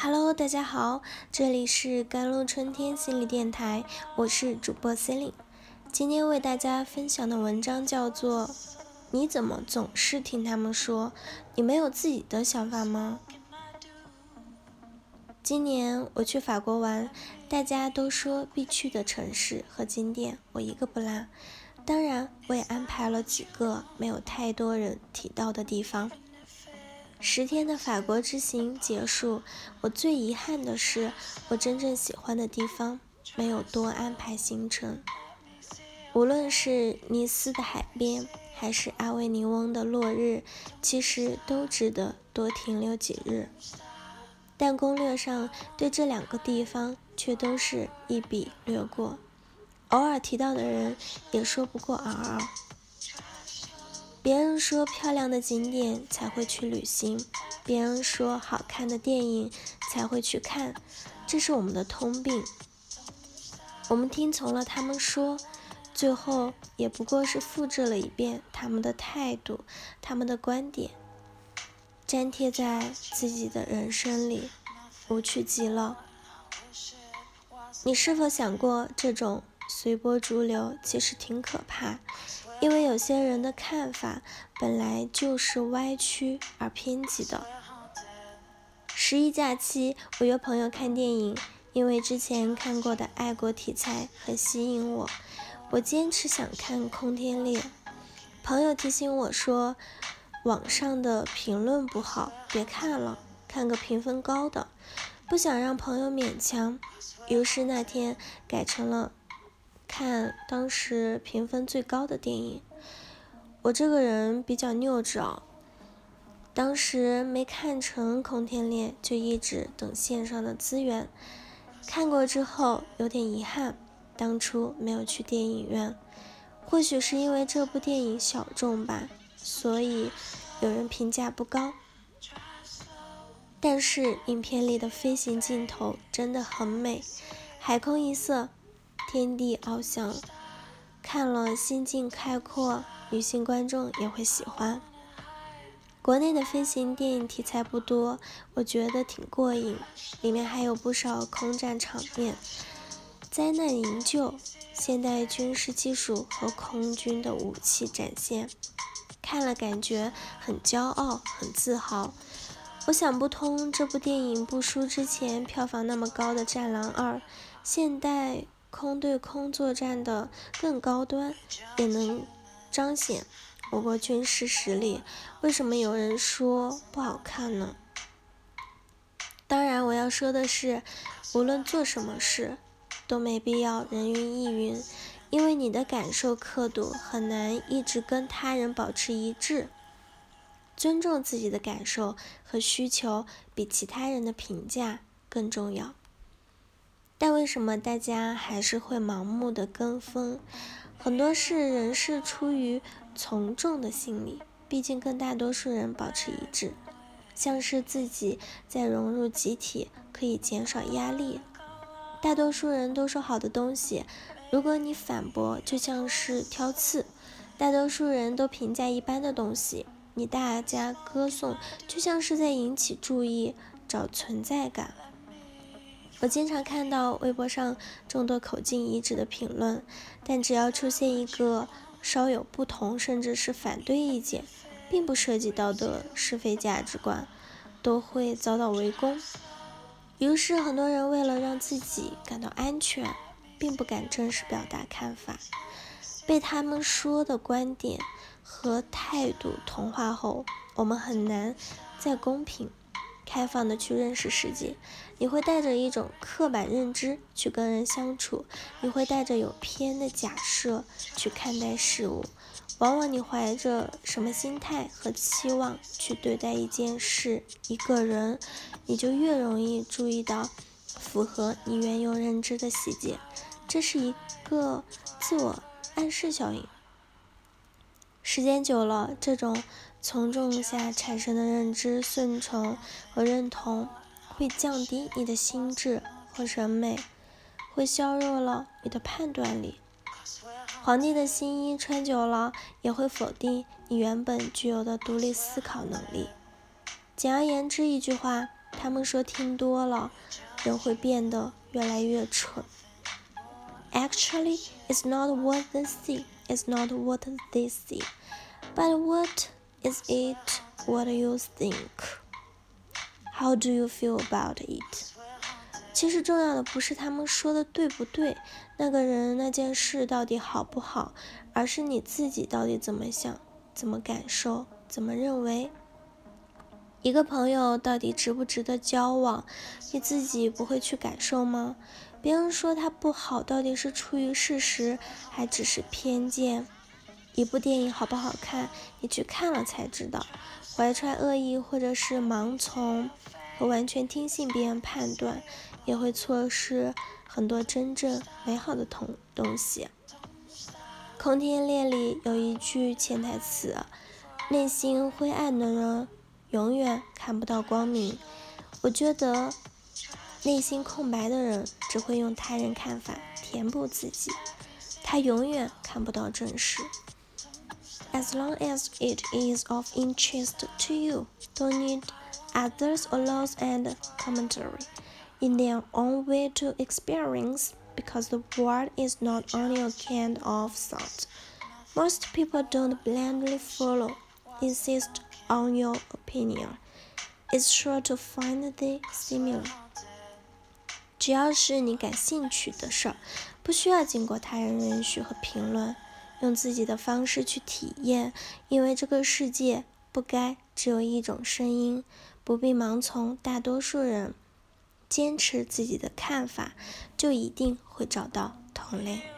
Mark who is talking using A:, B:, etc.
A: Hello，大家好，这里是甘露春天心理电台，我是主播 Celine。今天为大家分享的文章叫做《你怎么总是听他们说，你没有自己的想法吗？》今年我去法国玩，大家都说必去的城市和景点，我一个不落。当然，我也安排了几个没有太多人提到的地方。十天的法国之行结束，我最遗憾的是，我真正喜欢的地方没有多安排行程。无论是尼斯的海边，还是阿维尼翁的落日，其实都值得多停留几日。但攻略上对这两个地方却都是一笔略过，偶尔提到的人也说不过尔尔。别人说漂亮的景点才会去旅行，别人说好看的电影才会去看，这是我们的通病。我们听从了他们说，最后也不过是复制了一遍他们的态度、他们的观点，粘贴在自己的人生里，无趣极了。你是否想过，这种随波逐流其实挺可怕？因为有些人的看法本来就是歪曲而偏激的。十一假期，我约朋友看电影，因为之前看过的爱国题材很吸引我，我坚持想看《空天猎》。朋友提醒我说，网上的评论不好，别看了，看个评分高的。不想让朋友勉强，于是那天改成了。看当时评分最高的电影，我这个人比较拗着哦，当时没看成《空天猎》，就一直等线上的资源。看过之后有点遗憾，当初没有去电影院。或许是因为这部电影小众吧，所以有人评价不高。但是影片里的飞行镜头真的很美，海空一色。天地翱翔，看了心境开阔，女性观众也会喜欢。国内的飞行电影题材不多，我觉得挺过瘾，里面还有不少空战场面、灾难营救、现代军事技术和空军的武器展现，看了感觉很骄傲、很自豪。我想不通，这部电影不输之前票房那么高的《战狼二》，现代。空对空作战的更高端，也能彰显我国军事实力。为什么有人说不好看呢？当然，我要说的是，无论做什么事，都没必要人云亦云，因为你的感受刻度很难一直跟他人保持一致。尊重自己的感受和需求，比其他人的评价更重要。但为什么大家还是会盲目的跟风？很多是人是出于从众的心理，毕竟跟大多数人保持一致，像是自己在融入集体，可以减少压力。大多数人都说好的东西，如果你反驳，就像是挑刺；大多数人都评价一般的东西，你大家歌颂，就像是在引起注意，找存在感。我经常看到微博上众多口径一致的评论，但只要出现一个稍有不同，甚至是反对意见，并不涉及到的是非价值观，都会遭到围攻。于是，很多人为了让自己感到安全，并不敢正式表达看法，被他们说的观点和态度同化后，我们很难再公平。开放的去认识世界，你会带着一种刻板认知去跟人相处，你会带着有偏的假设去看待事物。往往你怀着什么心态和期望去对待一件事、一个人，你就越容易注意到符合你原有认知的细节。这是一个自我暗示效应。时间久了，这种。从众下产生的认知顺从和认同，会降低你的心智和审美，会削弱了你的判断力。皇帝的新衣穿久了，也会否定你原本具有的独立思考能力。简而言之，一句话，他们说听多了，人会变得越来越蠢。Actually, it's not what they see, it's not what they see, but what is it what you think? How do you feel about it? 其实重要的不是他们说的对不对，那个人那件事到底好不好，而是你自己到底怎么想、怎么感受、怎么认为。一个朋友到底值不值得交往，你自己不会去感受吗？别人说他不好，到底是出于事实，还只是偏见？一部电影好不好看，你去看了才知道。怀揣恶意或者是盲从和完全听信别人判断。也会错失很多真正美好的东东西。空天猎里有一句潜台词：内心灰暗的人永远看不到光明。我觉得，内心空白的人只会用他人看法填补自己，他永远看不到真实。As long as it is of interest to you, don't need others' laws and commentary. in their own way to experience because the world is not only a kind of thought. Most people don't blindly follow, insist on your opinion. It's sure to find the similar. 只要是你感兴趣的事儿，不需要经过他人允许和评论， 用自己的方式去体验，因为这个世界不该只有一种声音，不必盲从大多数人。坚持自己的看法，就一定会找到同类。